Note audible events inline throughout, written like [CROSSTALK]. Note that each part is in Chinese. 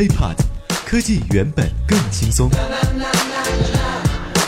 HiPod，科技原本更轻松。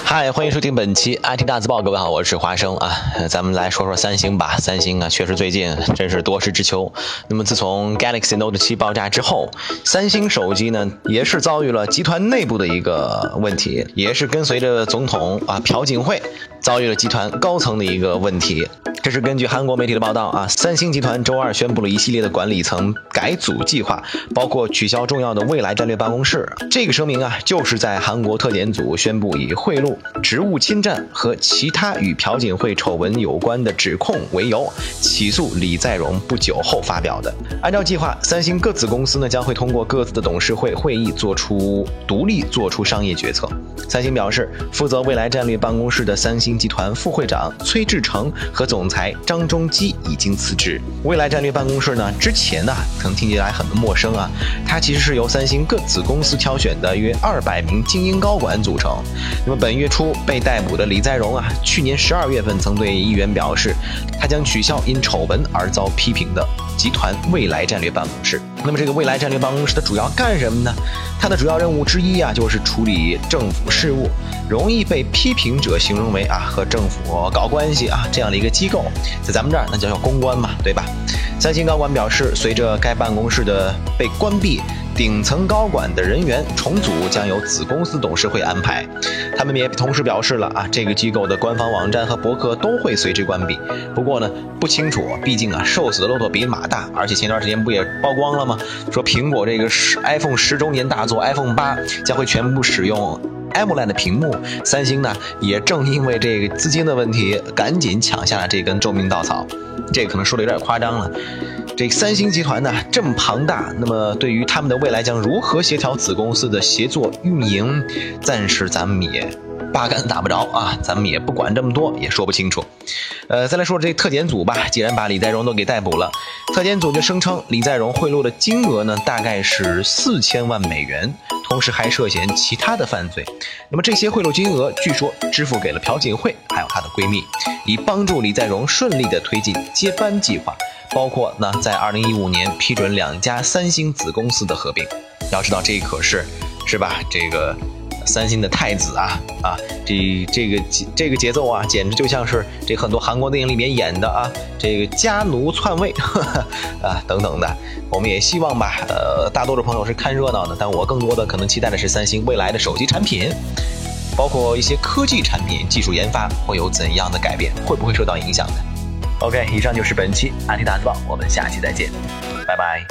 嗨，欢迎收听本期 IT 大字报。各位好，我是华生啊。咱们来说说三星吧。三星啊，确实最近真是多事之秋。那么自从 Galaxy Note 7爆炸之后，三星手机呢也是遭遇了集团内部的一个问题，也是跟随着总统啊朴槿惠遭遇了集团高层的一个问题。这是根据韩国媒体的报道啊，三星集团周二宣布了一系列的管理层改组计划，包括取消重要的未来战略办公室。这个声明啊，就是在韩国特检组宣布以贿赂、职务侵占和其他与朴槿惠丑闻有关的指控为由，起诉李在镕不久后发表的。按照计划，三星各子公司呢将会通过各自的董事会会议做出独立做出商业决策。三星表示，负责未来战略办公室的三星集团副会长崔志成和总裁张忠基已经辞职。未来战略办公室呢，之前呢可能听起来很陌生啊，它其实是由三星各子公司挑选的约二百名精英高管组成。那么本月初被逮捕的李在镕啊，去年十二月份曾对议员表示，他将取消因丑闻而遭批评的集团未来战略办公室。那么这个未来战略办公室它主要干什么呢？它的主要任务之一啊，就是处理政府事务，容易被批评者形容为啊和政府搞关系啊这样的一个机构，在咱们这儿那叫叫公关嘛，对吧？三星高管表示，随着该办公室的被关闭，顶层高管的人员重组将由子公司董事会安排。他们也同时表示了啊，这个机构的官方网站和博客都会随之关闭。不过呢，不清楚，毕竟啊，瘦死的骆驼比马大。而且前段时间不也曝光了吗？说苹果这个十 iPhone 十周年大作 iPhone 八将会全部使用 AMOLED 的屏幕。三星呢，也正因为这个资金的问题，赶紧抢下了这根救命稻草。这可能说的有点夸张了。这三星集团呢这么庞大，那么对于他们的未来将如何协调子公司的协作运营，暂时咱们也八竿子打不着啊，咱们也不管这么多，也说不清楚。呃，再来说这特检组吧，既然把李在镕都给逮捕了，特检组就声称李在镕贿赂的金额呢大概是四千万美元，同时还涉嫌其他的犯罪。那么这些贿赂金额据说支付给了朴槿惠还有她的闺蜜，以帮助李在镕顺利的推进接班计划。包括呢，在二零一五年批准两家三星子公司的合并，要知道这可是是吧？这个三星的太子啊啊，这这个这个节奏啊，简直就像是这很多韩国电影里面演的啊，这个家奴篡位 [LAUGHS] 啊等等的。我们也希望吧，呃，大多数朋友是看热闹的，但我更多的可能期待的是三星未来的手机产品，包括一些科技产品、技术研发会有怎样的改变，会不会受到影响的？OK，以上就是本期安迪大字报，我们下期再见，拜拜。